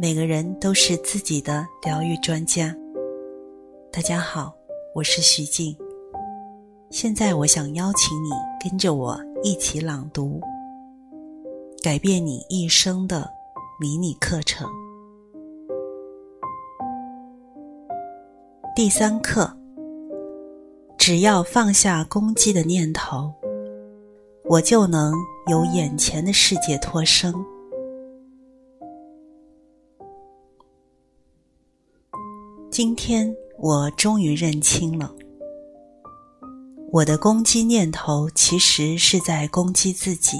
每个人都是自己的疗愈专家。大家好，我是徐静。现在我想邀请你跟着我一起朗读《改变你一生的迷你课程》第三课。只要放下攻击的念头，我就能由眼前的世界脱生。今天我终于认清了，我的攻击念头其实是在攻击自己。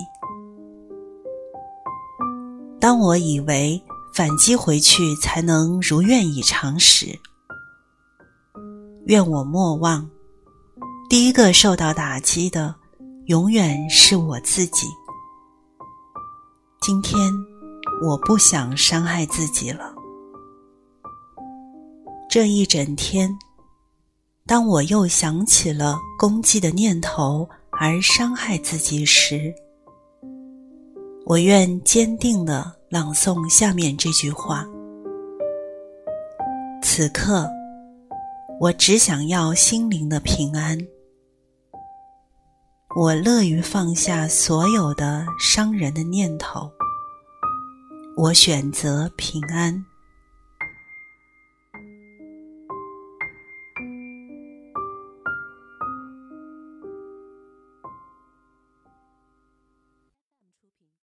当我以为反击回去才能如愿以偿时，愿我莫忘，第一个受到打击的永远是我自己。今天我不想伤害自己了。这一整天，当我又想起了攻击的念头而伤害自己时，我愿坚定的朗诵下面这句话：此刻，我只想要心灵的平安。我乐于放下所有的伤人的念头。我选择平安。